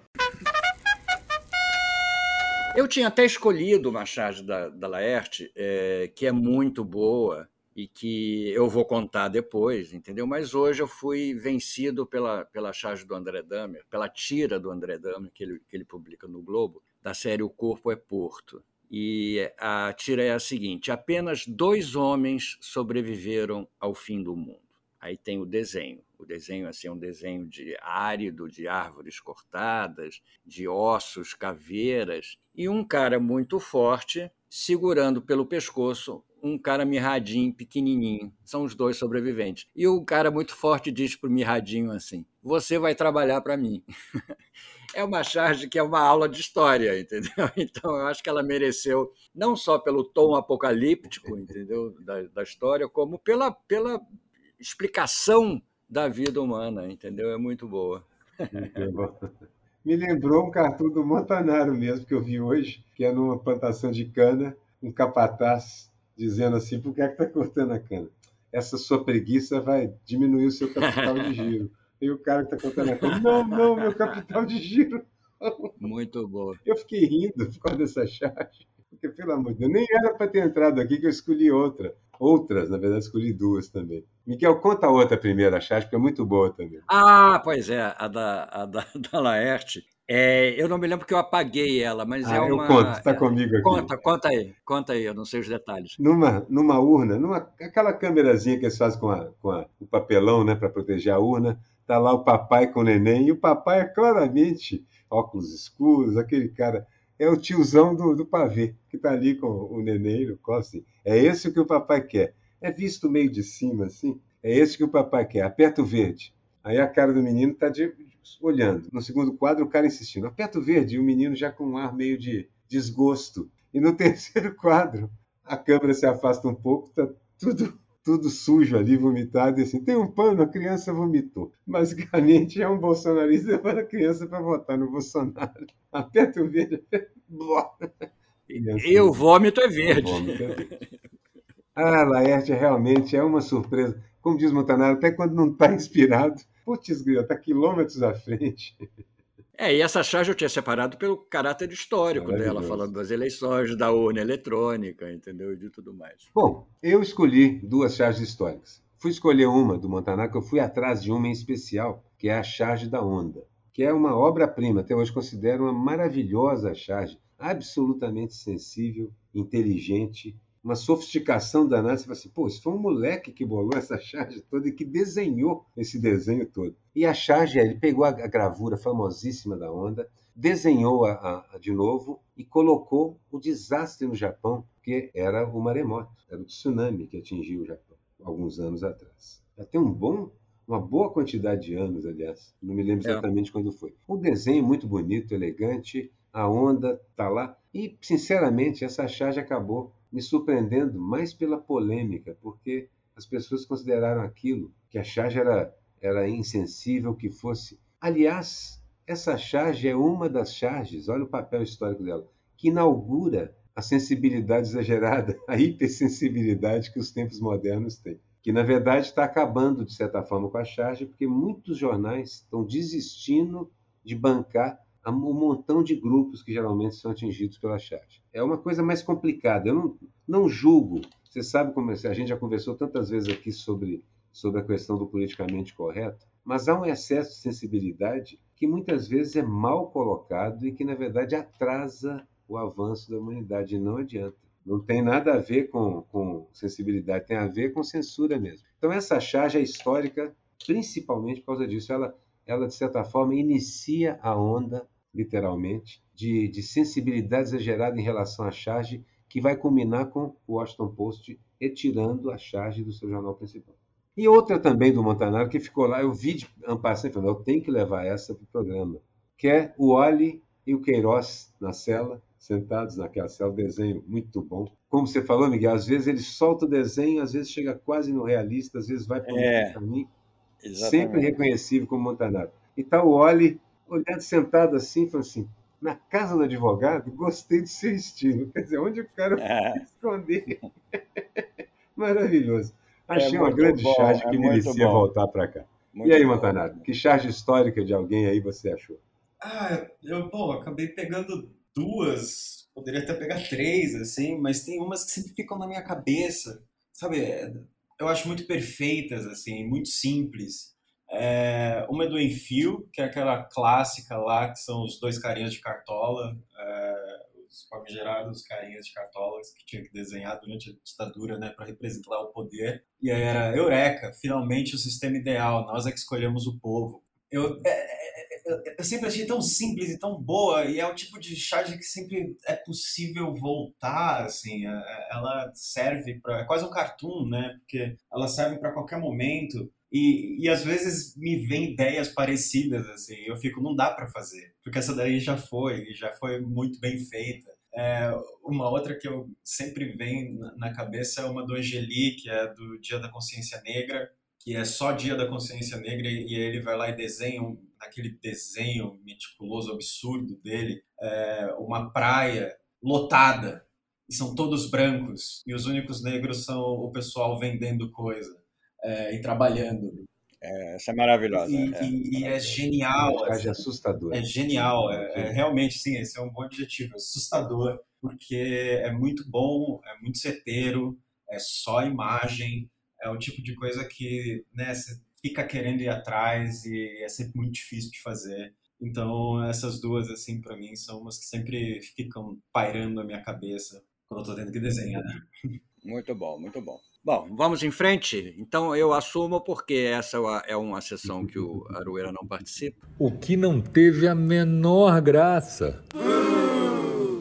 Eu tinha até escolhido uma charge da, da Laerte, é, que é muito boa, e que eu vou contar depois, entendeu? Mas hoje eu fui vencido pela, pela charge do André Damer, pela tira do André Damer, que ele, que ele publica no Globo, da série O Corpo é Porto. E a tira é a seguinte: apenas dois homens sobreviveram ao fim do mundo. Aí tem o desenho. O desenho assim, é um desenho de árido, de árvores cortadas, de ossos, caveiras, e um cara muito forte segurando pelo pescoço um cara mirradinho, pequenininho. São os dois sobreviventes. E o cara muito forte diz pro mirradinho assim: Você vai trabalhar para mim. é uma charge que é uma aula de história, entendeu? Então eu acho que ela mereceu, não só pelo tom apocalíptico, entendeu? Da, da história, como pela, pela explicação da vida humana, entendeu? É muito boa. Me lembrou um cartoon do Montanaro mesmo, que eu vi hoje, que é numa plantação de cana, um capataz dizendo assim: por que é que está cortando a cana? Essa sua preguiça vai diminuir o seu capital de giro. E o cara que está cortando a cana: não, não, meu capital de giro. Muito bom. Eu fiquei rindo por causa dessa charge. Porque, pelo amor de Deus, nem era para ter entrado aqui que eu escolhi outra. Outras, na verdade, escolhi duas também. Miguel, conta a outra primeira charge, porque é muito boa também. Ah, pois é, a da, a da, da Laerte. É, eu não me lembro que eu apaguei ela, mas ah, é uma. Eu conto, está comigo aqui. Conta, conta aí, conta aí, eu não sei os detalhes. Numa, numa urna, numa, aquela câmerazinha que eles fazem com, a, com a, o papelão, né, para proteger a urna, tá lá o papai com o neném, e o papai é claramente óculos escuros, aquele cara. É o tiozão do, do pavê, que está ali com o neném no colo, assim. É esse que o papai quer. É visto meio de cima, assim. É esse que o papai quer. Aperta o verde. Aí a cara do menino está de, olhando. No segundo quadro, o cara insistindo, aperta o verde, e o menino já com um ar meio de desgosto. E no terceiro quadro, a câmera se afasta um pouco, tá tudo tudo sujo ali, vomitado, e assim, tem um pano, a criança vomitou. Basicamente é um bolsonarista levando a criança para votar no Bolsonaro. Aperta o verde, E, e o vômito é verde. Vômito é verde. Ah, Laerte realmente é uma surpresa. Como diz Montanaro, até quando não está inspirado, putz, está quilômetros à frente. É, e essa charge eu tinha separado pelo caráter histórico dela, falando das eleições, da urna eletrônica, entendeu? E de tudo mais. Bom, eu escolhi duas charges históricas. Fui escolher uma do Montanar, que eu fui atrás de uma em especial, que é a charge da onda, que é uma obra-prima, até hoje considero uma maravilhosa charge, absolutamente sensível, inteligente, uma sofisticação danada. Você fala assim, pô, isso foi um moleque que bolou essa charge toda e que desenhou esse desenho todo. E a charge, ele pegou a gravura famosíssima da onda, desenhou a, a, de novo e colocou o desastre no Japão, que era o maremoto, era o tsunami que atingiu o Japão alguns anos atrás. Já tem um bom uma boa quantidade de anos, aliás. Não me lembro é. exatamente é. quando foi. Um desenho muito bonito, elegante, a onda está lá. E, sinceramente, essa charge acabou me surpreendendo mais pela polêmica, porque as pessoas consideraram aquilo, que a charge era, era insensível, que fosse. Aliás, essa charge é uma das charges, olha o papel histórico dela, que inaugura a sensibilidade exagerada, a hipersensibilidade que os tempos modernos têm. Que, na verdade, está acabando, de certa forma, com a charge, porque muitos jornais estão desistindo de bancar um montão de grupos que geralmente são atingidos pela charge. É uma coisa mais complicada. Eu não, não julgo. Você sabe como é, a gente já conversou tantas vezes aqui sobre, sobre a questão do politicamente correto, mas há um excesso de sensibilidade que muitas vezes é mal colocado e que, na verdade, atrasa o avanço da humanidade e não adianta. Não tem nada a ver com, com sensibilidade, tem a ver com censura mesmo. Então, essa charge é histórica principalmente por causa disso. Ela, ela de certa forma, inicia a onda literalmente, de, de sensibilidade exagerada em relação à charge, que vai culminar com o Washington Post retirando a charge do seu jornal principal. E outra também do Montanaro, que ficou lá, eu vi de Ampassan falando, eu tenho que levar essa para o programa, que é o Oli e o Queiroz na cela, sentados naquela cela, desenho muito bom. Como você falou, Miguel, às vezes ele solta o desenho, às vezes chega quase no realista, às vezes vai para é, caminho, sempre reconhecível como Montanaro. E está o Oli olhando sentado assim, falando assim, na casa do advogado, gostei do seu estilo. Quer dizer, onde o cara é. esconder? Maravilhoso. Achei é uma grande bom, charge é que merecia voltar para cá. Muito e aí, Montanaro, que charge histórica de alguém aí você achou? Ah, eu, bom, acabei pegando duas, poderia até pegar três, assim, mas tem umas que sempre ficam na minha cabeça, sabe? Eu acho muito perfeitas, assim, muito simples. É, uma é do Enfio, que é aquela clássica lá, que são os dois carinhas de cartola, é, os famigerados carinhas de cartolas que tinha que desenhar durante a ditadura, né, para representar o poder. E aí era Eureka, finalmente o sistema ideal, nós é que escolhemos o povo. Eu, é, é, é, eu sempre achei tão simples e tão boa, e é o tipo de charge que sempre é possível voltar, assim, ela serve para, é quase um cartoon, né, porque ela serve para qualquer momento, e, e às vezes me vem ideias parecidas, assim, eu fico, não dá para fazer, porque essa daí já foi, já foi muito bem feita. É, uma outra que eu sempre vem na cabeça é uma do Angeli, que é do Dia da Consciência Negra, que é só Dia da Consciência Negra, e ele vai lá e desenha, um, aquele desenho meticuloso, absurdo dele, é, uma praia lotada, e são todos brancos, e os únicos negros são o pessoal vendendo coisa é, e trabalhando. É, essa é maravilhosa. E é, e, e é genial. É assim, assustador. É genial. É, é, realmente, sim, esse é um bom adjetivo. assustador, porque é muito bom, é muito certeiro, é só imagem, é o tipo de coisa que né, você fica querendo ir atrás e é sempre muito difícil de fazer. Então, essas duas, assim, para mim, são umas que sempre ficam pairando na minha cabeça quando eu tô tendo que desenhar. Muito bom, muito bom. Bom, vamos em frente. Então eu assumo porque essa é uma sessão que o Aroeira não participa. O que não teve a menor graça.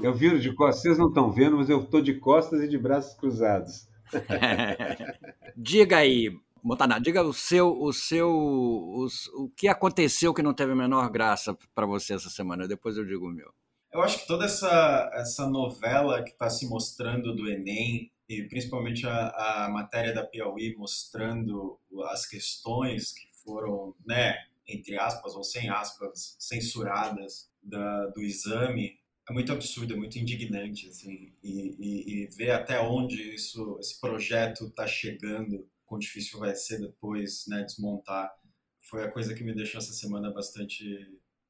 Eu viro de costas, vocês não estão vendo, mas eu estou de costas e de braços cruzados. diga aí, Montaná, diga o seu, o seu, os, o que aconteceu que não teve a menor graça para você essa semana. Depois eu digo o meu. Eu acho que toda essa, essa novela que está se mostrando do Enem, e principalmente a, a matéria da Piauí mostrando as questões que foram, né, entre aspas ou sem aspas, censuradas da, do exame é muito absurdo, é muito indignante, assim, e, e, e ver até onde isso, esse projeto está chegando, quão difícil vai ser depois, né, desmontar, foi a coisa que me deixou essa semana bastante,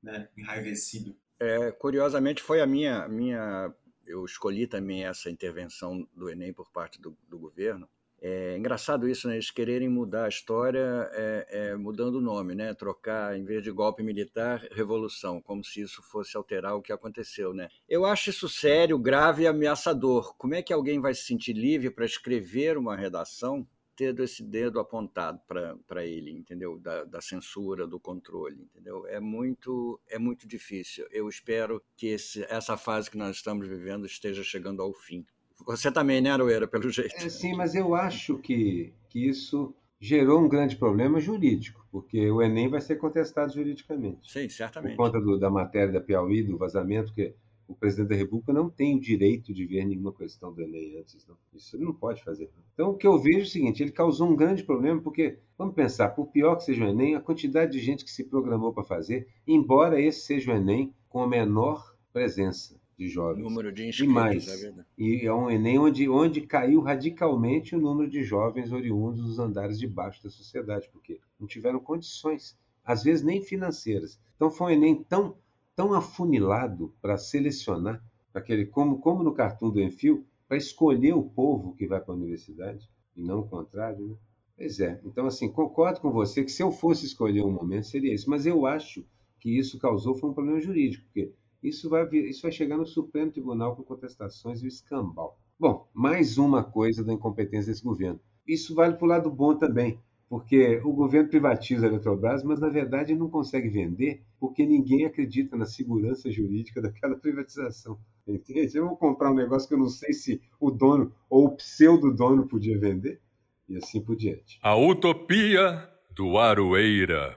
né, enraivecido. É, curiosamente, foi a minha, minha, eu escolhi também essa intervenção do Enem por parte do, do governo, é engraçado isso, né? Eles quererem mudar a história é, é, mudando o nome, né? Trocar, em vez de golpe militar, revolução, como se isso fosse alterar o que aconteceu, né? Eu acho isso sério, grave e ameaçador. Como é que alguém vai se sentir livre para escrever uma redação tendo esse dedo apontado para ele, entendeu? Da, da, censura, do controle, entendeu? É muito, é muito difícil. Eu espero que esse, essa fase que nós estamos vivendo esteja chegando ao fim. Você também, né, Aroeira, pelo jeito. É, sim, mas eu acho que, que isso gerou um grande problema jurídico, porque o Enem vai ser contestado juridicamente. Sim, certamente. Por conta do, da matéria da Piauí, do vazamento, que o presidente da República não tem o direito de ver nenhuma questão do Enem antes. Não. Isso ele não pode fazer. Então, o que eu vejo é o seguinte: ele causou um grande problema, porque, vamos pensar, por pior que seja o Enem, a quantidade de gente que se programou para fazer, embora esse seja o Enem com a menor presença de jovens. Número de inscritos, e mais. É verdade. E é um Enem onde, onde caiu radicalmente o número de jovens oriundos dos andares de baixo da sociedade, porque não tiveram condições, às vezes nem financeiras. Então foi um Enem tão, tão afunilado para selecionar, aquele, como, como no cartoon do Enfio, para escolher o povo que vai para a universidade, e não o contrário, né? Pois é. Então, assim, concordo com você que se eu fosse escolher um momento, seria isso. Mas eu acho que isso causou foi um problema jurídico, porque isso vai, isso vai chegar no Supremo Tribunal com contestações e o escambau. Bom, mais uma coisa da incompetência desse governo. Isso vale para o lado bom também, porque o governo privatiza a Eletrobras, mas na verdade não consegue vender porque ninguém acredita na segurança jurídica daquela privatização. Entende? Eu vou comprar um negócio que eu não sei se o dono ou o pseudo-dono podia vender, e assim por diante. A utopia do Aroeira.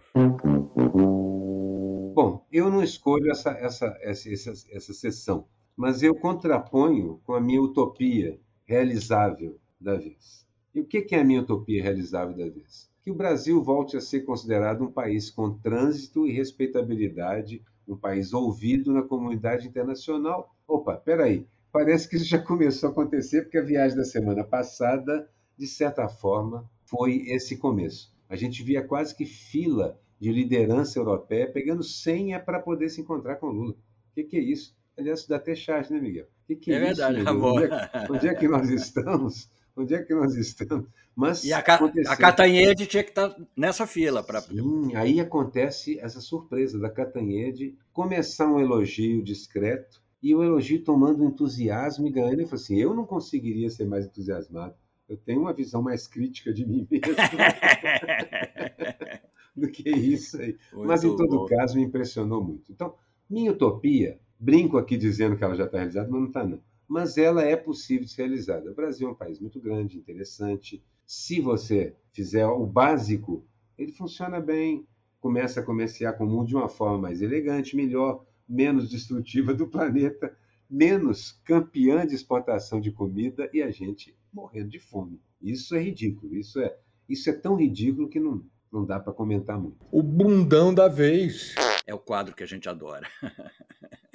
Bom, eu não escolho essa, essa, essa, essa, essa sessão, mas eu contraponho com a minha utopia realizável da vez. E o que é a minha utopia realizável da vez? Que o Brasil volte a ser considerado um país com trânsito e respeitabilidade, um país ouvido na comunidade internacional. Opa, peraí, parece que isso já começou a acontecer, porque a viagem da semana passada, de certa forma, foi esse começo. A gente via quase que fila de liderança europeia pegando senha para poder se encontrar com Lula. O que, que é isso? Aliás, isso dá até chat, né, Miguel? Que que é, é verdade, isso, onde, é, onde é que nós estamos? Onde é que nós estamos? Mas e a, Ca a Catanhede tinha que estar tá nessa fila para. Sim, aí acontece essa surpresa da Catanhede começar um elogio discreto e o elogio tomando entusiasmo e ganhando. Ele falou assim: eu não conseguiria ser mais entusiasmado. Eu tenho uma visão mais crítica de mim mesmo. do que isso aí. Muito Mas, em todo bom. caso, me impressionou muito. Então, minha utopia, brinco aqui dizendo que ela já está realizada, mas não está, não. Mas ela é possível de ser realizada. O Brasil é um país muito grande, interessante. Se você fizer o básico, ele funciona bem, começa a comerciar com o mundo de uma forma mais elegante, melhor, menos destrutiva do planeta, menos campeã de exportação de comida e a gente morrendo de fome. Isso é ridículo. Isso é, isso é tão ridículo que não, não dá para comentar muito. O bundão da vez. É o quadro que a gente adora.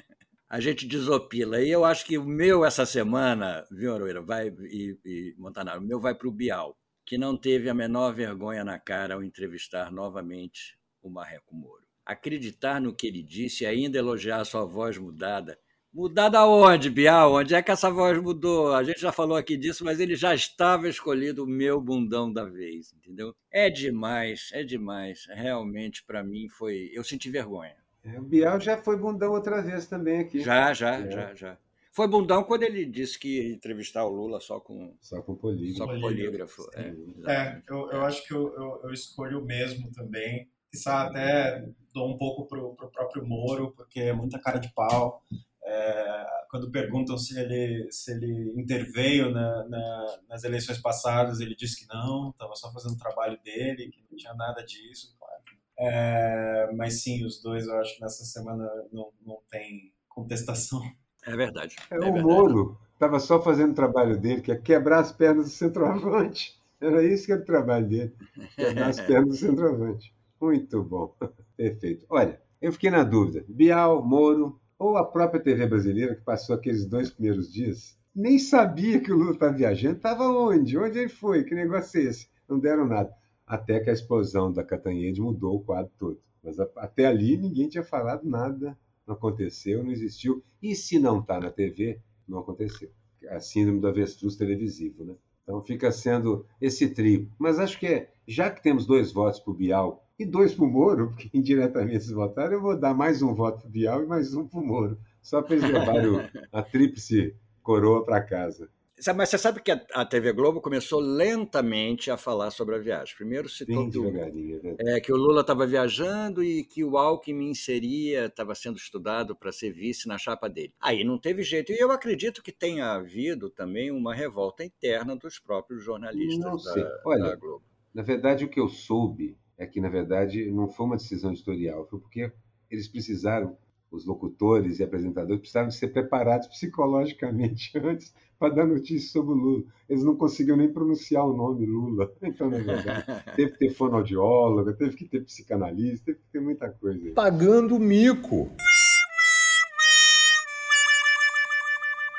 a gente desopila. E eu acho que o meu essa semana, viu, Aroeira, vai e, e Montanaro, o meu vai para o Bial, que não teve a menor vergonha na cara ao entrevistar novamente o Marreco Moro. Acreditar no que ele disse e ainda elogiar sua voz mudada Mudar da onde, Bial? Onde é que essa voz mudou? A gente já falou aqui disso, mas ele já estava escolhido o meu bundão da vez, entendeu? É demais, é demais. Realmente, para mim, foi. Eu senti vergonha. É, o Bial já foi bundão outra vez também aqui. Já, já, é. já, já. Foi bundão quando ele disse que ia entrevistar o Lula só com. Só com polígrafo. Só com polígrafo. É, é eu, eu acho que eu, eu, eu escolho o mesmo também. Quizá até dou um pouco pro, pro próprio Moro, porque é muita cara de pau. É, quando perguntam se ele, se ele interveio na, na, nas eleições passadas, ele disse que não, estava só fazendo o trabalho dele, que não tinha nada disso, claro. É, mas sim, os dois eu acho que nessa semana não, não tem contestação. É verdade. É, é o verdade. Moro estava só fazendo o trabalho dele, que é quebrar as pernas do centroavante. Era isso que era o trabalho dele, quebrar as pernas do centroavante. Muito bom, perfeito. Olha, eu fiquei na dúvida. Bial, Moro, Ou a própria TV brasileira, que passou aqueles dois primeiros dias, nem sabia que o Lula estava viajando. Estava onde? Onde ele foi? Que negócio é esse? Não deram nada. Até que a explosão da Catanhede mudou o quadro todo. Mas até ali ninguém tinha falado nada, não aconteceu, não existiu. E se não está na TV, não aconteceu. A síndrome do avestruz televisivo, né? Então fica sendo esse trio. Mas acho que é, já que temos dois votos para o Bial e dois para o Moro, porque indiretamente eles votaram, eu vou dar mais um voto para o Bial e mais um para o Moro, só para eles levarem a tríplice coroa para casa. Mas você sabe que a TV Globo começou lentamente a falar sobre a viagem. Primeiro citou que, o, né? é, que o Lula estava viajando e que o Alckmin seria, estava sendo estudado para ser vice na chapa dele. Aí não teve jeito. E eu acredito que tenha havido também uma revolta interna dos próprios jornalistas da, Olha, da Globo. Na verdade, o que eu soube é que, na verdade, não foi uma decisão editorial, foi porque eles precisaram os locutores e apresentadores precisavam ser preparados psicologicamente antes para dar notícia sobre o Lula. Eles não conseguiam nem pronunciar o nome Lula. Então, na verdade, teve que ter fonoaudióloga, teve que ter psicanalista, teve que ter muita coisa. Pagando mico.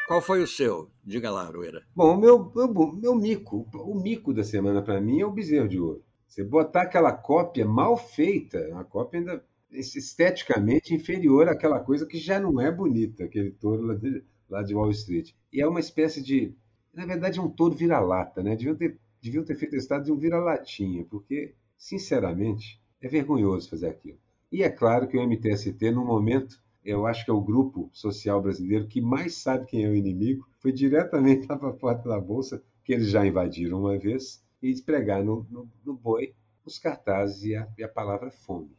Qual foi o seu? Diga lá, Aroeira. Bom, o meu, meu, meu mico, o mico da semana para mim é o bezerro de ouro. Você botar aquela cópia mal feita, uma cópia ainda esteticamente inferior àquela coisa que já não é bonita, aquele touro lá de, lá de Wall Street. E é uma espécie de. Na verdade, é um touro vira-lata, né? Deviam ter, deviam ter feito o estado de um vira-latinha, porque, sinceramente, é vergonhoso fazer aquilo. E é claro que o MTST, no momento, eu acho que é o grupo social brasileiro que mais sabe quem é o inimigo, foi diretamente lá para a porta da Bolsa, que eles já invadiram uma vez, e despregar no, no, no boi os cartazes e a, e a palavra fome.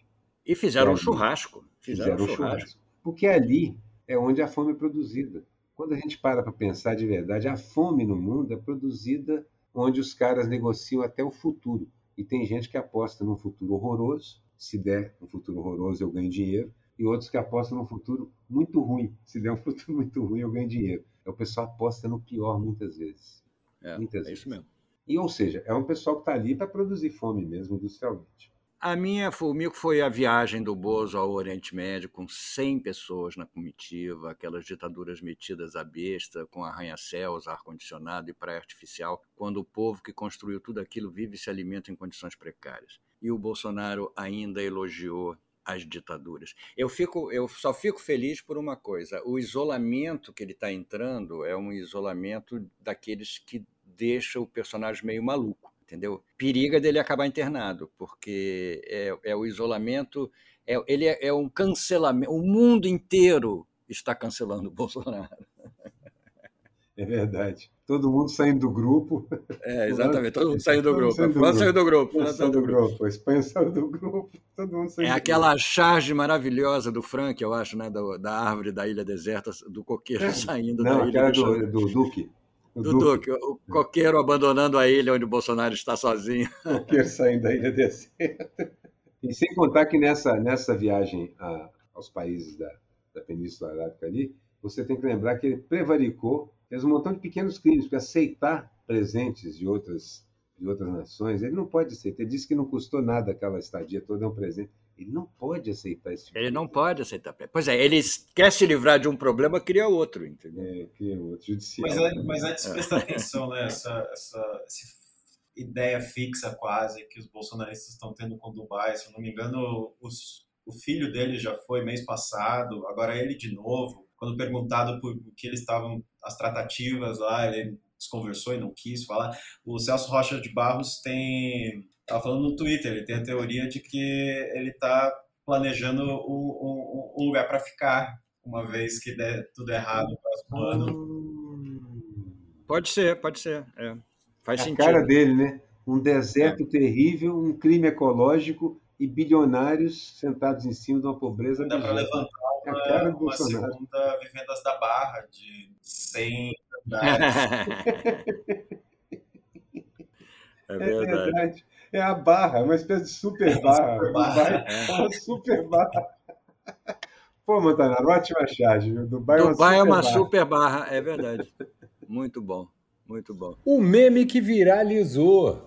E fizeram um churrasco. Fizeram, fizeram um churrasco. churrasco. Porque ali é onde a fome é produzida. Quando a gente para para pensar de verdade, a fome no mundo é produzida onde os caras negociam até o futuro. E tem gente que aposta num futuro horroroso, se der um futuro horroroso eu ganho dinheiro, e outros que apostam num futuro muito ruim, se der um futuro muito ruim eu ganho dinheiro. É o pessoal aposta no pior muitas vezes. É, muitas é vezes. isso mesmo. E, ou seja, é um pessoal que está ali para produzir fome mesmo, industrialmente. A minha, o foi a viagem do Bozo ao Oriente Médio, com 100 pessoas na comitiva, aquelas ditaduras metidas à besta, com arranha-céus, ar-condicionado e praia artificial, quando o povo que construiu tudo aquilo vive e se alimenta em condições precárias. E o Bolsonaro ainda elogiou as ditaduras. Eu, fico, eu só fico feliz por uma coisa: o isolamento que ele está entrando é um isolamento daqueles que deixa o personagem meio maluco entendeu? Periga dele acabar internado, porque é, é o isolamento, é, ele é, é, um cancelamento, o mundo inteiro está cancelando o Bolsonaro. É verdade. Todo mundo saindo do grupo. É, exatamente, todo mundo saindo do grupo. França saiu do grupo. A saiu do grupo. A Espanha saiu do grupo. Todo mundo saiu É aquela charge maravilhosa do Frank, eu acho, né? Da, da árvore da Ilha Deserta, do coqueiro é. saindo Não, da ilha. Não, do, do Duque. Do Duque. o coqueiro abandonando a ilha onde o Bolsonaro está sozinho. O coqueiro saindo da ilha deserta. E sem contar que nessa, nessa viagem a, aos países da, da Península Arábica ali, você tem que lembrar que ele prevaricou, fez um montão de pequenos crimes para aceitar presentes de outras, de outras nações. Ele não pode aceitar. Ele disse que não custou nada aquela estadia toda, é um presente. Ele não pode aceitar esse tipo Ele não pode aceitar. Pois é, ele quer se livrar de um problema, cria outro, entendeu? É, cria outro, judicial. Mas, é, mas antes, é. prestar atenção, né? Essa, essa, essa ideia fixa quase que os bolsonaristas estão tendo com Dubai. Se eu não me engano, os, o filho dele já foi mês passado, agora ele de novo. Quando perguntado por que eles estavam, as tratativas lá, ele desconversou e não quis falar. O Celso Rocha de Barros tem Tava falando no Twitter, ele tem a teoria de que ele está planejando um, um, um lugar para ficar, uma vez que der tudo errado no próximo ano. Pode ser, pode ser. É. Faz a sentido. cara dele, né? Um deserto é. terrível, um crime ecológico e bilionários sentados em cima de uma pobreza. Dá para levantar uma, uma segunda Vivendas da Barra de 100 andares. é verdade. É verdade. É a barra, é uma espécie de super barra. super barra. É uma super barra. Pô, Montanaro, ótima charge. Dubai, Dubai é uma, super, é uma super barra, é verdade. Muito bom, muito bom. O meme que viralizou.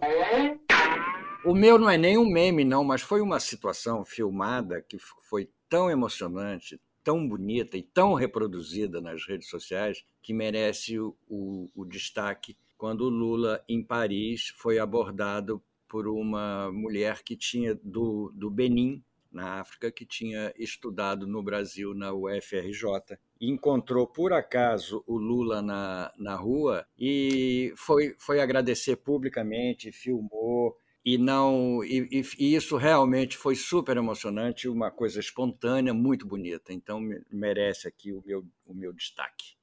O meu não é nem um meme, não, mas foi uma situação filmada que foi tão emocionante, tão bonita e tão reproduzida nas redes sociais que merece o, o, o destaque quando o Lula, em Paris, foi abordado por uma mulher que tinha do, do Benin, na África, que tinha estudado no Brasil na UFRJ. Encontrou por acaso o Lula na, na rua e foi, foi agradecer publicamente, filmou, e não e, e, isso realmente foi super emocionante, uma coisa espontânea, muito bonita. Então merece aqui o meu, o meu destaque.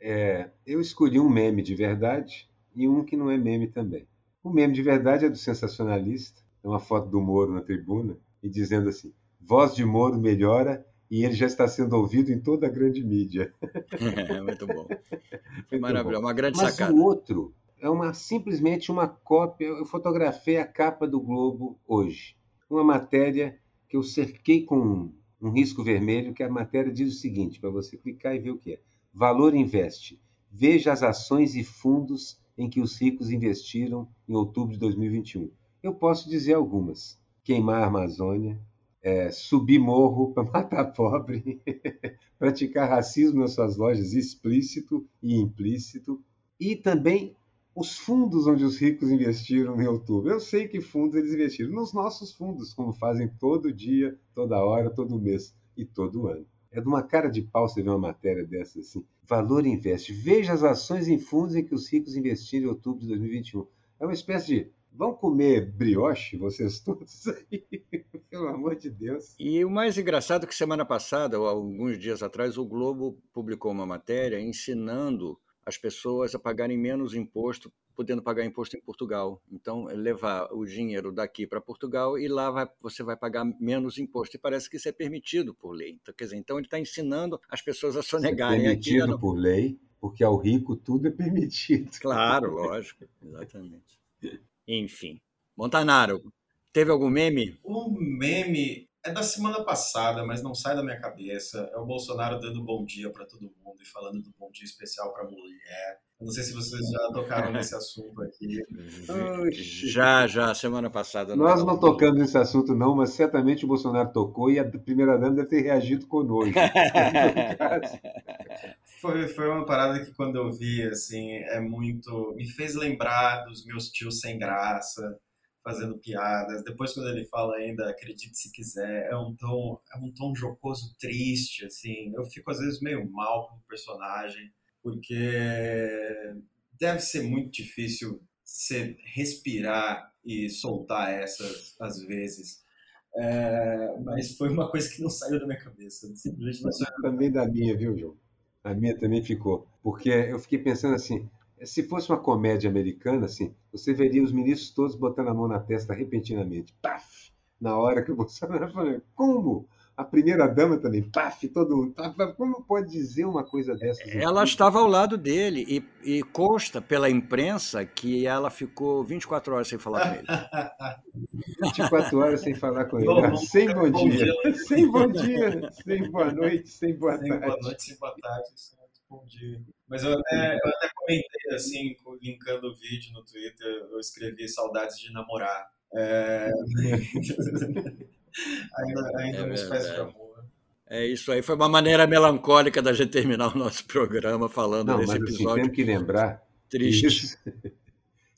É, eu escolhi um meme de verdade e um que não é meme também. O meme de verdade é do sensacionalista, é uma foto do Moro na tribuna e dizendo assim: voz de Moro melhora e ele já está sendo ouvido em toda a grande mídia. muito bom. Maravilhoso, uma grande Mas sacada. o outro é uma simplesmente uma cópia. Eu fotografei a capa do Globo hoje. Uma matéria que eu cerquei com um, um risco vermelho, que a matéria diz o seguinte, para você clicar e ver o que é. Valor Investe. Veja as ações e fundos em que os ricos investiram em outubro de 2021. Eu posso dizer algumas. Queimar a Amazônia, é, subir morro para matar pobre, praticar racismo nas suas lojas explícito e implícito, e também os fundos onde os ricos investiram em outubro. Eu sei que fundos eles investiram nos nossos fundos, como fazem todo dia, toda hora, todo mês e todo ano. É de uma cara de pau você ver uma matéria dessa assim. Valor Investe. Veja as ações em fundos em que os ricos investiram em outubro de 2021. É uma espécie de Vão comer brioche, vocês todos aí, pelo amor de Deus. E o mais engraçado é que semana passada, ou alguns dias atrás, o Globo publicou uma matéria ensinando as pessoas a pagarem menos imposto, podendo pagar imposto em Portugal. Então, levar o dinheiro daqui para Portugal e lá vai, você vai pagar menos imposto. E parece que isso é permitido por lei. Então, quer dizer, então ele está ensinando as pessoas a sonegarem. É permitido aqui, por lei, porque ao rico tudo é permitido. Claro, lógico, exatamente. Enfim. Montanaro, teve algum meme? Um meme é da semana passada, mas não sai da minha cabeça. É o Bolsonaro dando bom dia para todo mundo e falando do bom dia especial para mulher. Eu não sei se vocês já tocaram nesse assunto aqui. Já, já, semana passada. Nós não tocamos nesse assunto, não, mas certamente o Bolsonaro tocou e a primeira-dama deve ter reagido conosco. foi, foi uma parada que, quando eu vi, assim, é muito. me fez lembrar dos meus tios sem graça fazendo piadas. Depois, quando ele fala ainda, acredite se quiser, é um tom, é um tom jocoso, triste, assim. Eu fico às vezes meio mal com o personagem, porque deve ser muito difícil você respirar e soltar essas às vezes. É, mas foi uma coisa que não saiu da minha cabeça. Simplesmente não saiu. Também da minha, viu, João? A minha também ficou. Porque eu fiquei pensando assim, se fosse uma comédia americana, assim, você veria os ministros todos botando a mão na testa repentinamente. Paf! Na hora que o Bolsonaro falou, como? A primeira dama também, paf, todo mundo. Como pode dizer uma coisa dessa? Ela estava ao lado dele e, e, consta pela imprensa que ela ficou 24 horas sem falar com ele. 24 horas sem falar com ele. Bom, sem bom, bom dia. dia. Sem bom dia. Sem boa noite. Sem boa sem tarde. Boa noite, sem boa tarde respondi. Mas eu até, eu até comentei, assim, linkando o vídeo no Twitter, eu escrevi saudades de namorar. É... ainda ainda é uma espécie de amor. É isso aí, foi uma maneira melancólica da gente terminar o nosso programa falando Não, desse mas, assim, episódio. Assim, que lembrar triste. Que isso,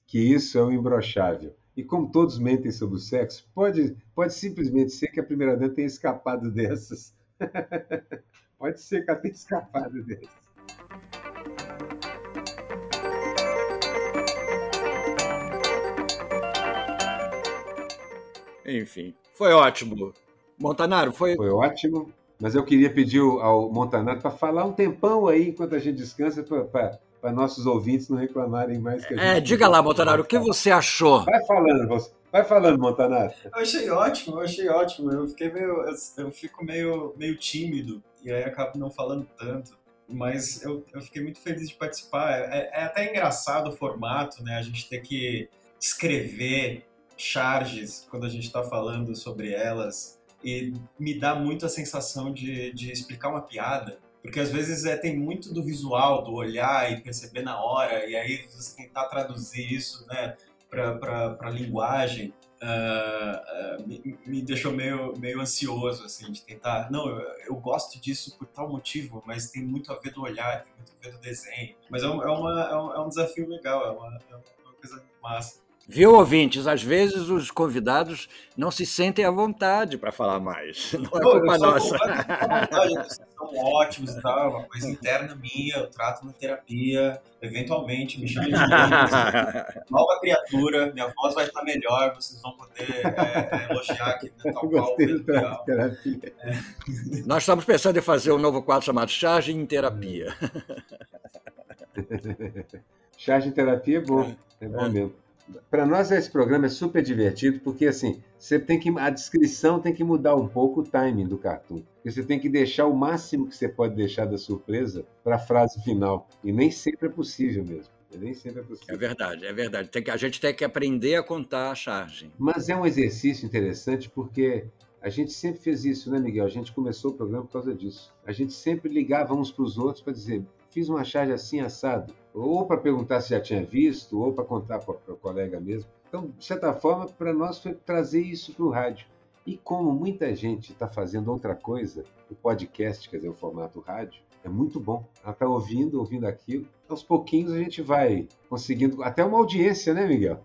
que isso é um imbrochável. E como todos mentem sobre o sexo, pode, pode simplesmente ser que a primeira dama tenha escapado dessas. pode ser que ela tenha escapado dessas. Enfim, foi ótimo. Montanaro, foi. Foi ótimo, mas eu queria pedir ao Montanaro para falar um tempão aí enquanto a gente descansa para nossos ouvintes não reclamarem mais que a é, gente. É, diga lá, Montanaro, o que você achou? Vai falando, você. Vai falando, Montanaro. Eu achei ótimo, eu achei ótimo. Eu fiquei meio. Eu, eu fico meio, meio tímido e aí acabo não falando tanto mas eu, eu fiquei muito feliz de participar. É, é, até engraçado o formato, né? A gente ter que escrever charges quando a gente está falando sobre elas e me dá muito a sensação de, de explicar uma piada. Porque às vezes é, tem muito do visual, do olhar e perceber na hora, e aí você tentar traduzir isso né, para a linguagem. uh, uh, me, me, deixou meio, meio ansioso, assim, de tentar. Não, eu, eu, gosto disso por tal motivo, mas tem muito a ver do olhar, tem muito a ver do desenho. Mas é, um, é, uma, é, um, é um desafio legal, é uma, é uma coisa massa. Viu, ouvintes? Às vezes os convidados não se sentem à vontade para falar mais. Não é culpa nossa. Vocês são ótimos e tal, é uma coisa interna minha, eu trato na terapia, eventualmente me chamem de nova criatura, minha voz vai estar melhor, vocês vão poder é, é elogiar aqui tal qual terapia. É. Nós estamos pensando em fazer um novo quadro chamado Charge em Terapia. Charge em Terapia é bom, é bom mesmo para nós esse programa é super divertido porque assim você tem que a descrição tem que mudar um pouco o timing do cartoon. Você tem que deixar o máximo que você pode deixar da surpresa para a frase final. E nem sempre é possível mesmo. Nem sempre é possível. É verdade é verdade. Tem que, a gente tem que aprender a contar a charge mas é um exercício interessante porque a gente sempre fez isso, né, Miguel? A gente começou o programa por causa disso. A gente sempre ligava uns para os outros para dizer: fiz uma charge assim assado, ou para perguntar se já tinha visto, ou para contar para o colega mesmo. Então, de certa forma, para nós foi trazer isso para o rádio. E como muita gente está fazendo outra coisa, o podcast, quer dizer, o formato rádio, é muito bom. Ela está ouvindo, ouvindo aquilo. Aos pouquinhos a gente vai conseguindo até uma audiência, né, Miguel?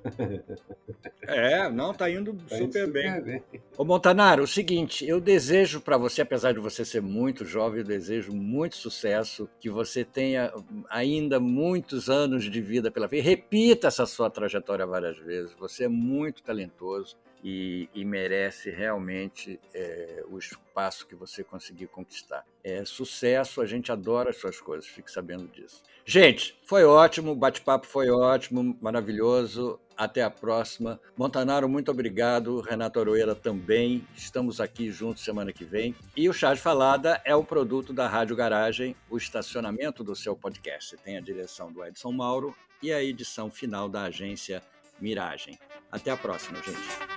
É, não, tá indo tá super, bem. bem. Ô Montanaro, o seguinte, eu desejo para você, apesar de você ser muito jovem, eu desejo muito sucesso, que você tenha ainda muitos anos de vida pela frente. Repita essa sua trajetória várias vezes. Você é muito talentoso e, e merece realmente é, o espaço que você conseguir conquistar. É sucesso, a gente adora as suas coisas, fique sabendo disso. Gente, foi ótimo, o bate-papo foi ótimo, maravilhoso. Até a próxima. Montanaro, muito obrigado. Renato Aroeira também. Estamos aqui juntos semana que vem. E o Chá de Falada é o produto da Rádio Garagem, o estacionamento do seu podcast. Tem a direção do Edson Mauro e a edição final da agência Miragem. Até a próxima, gente.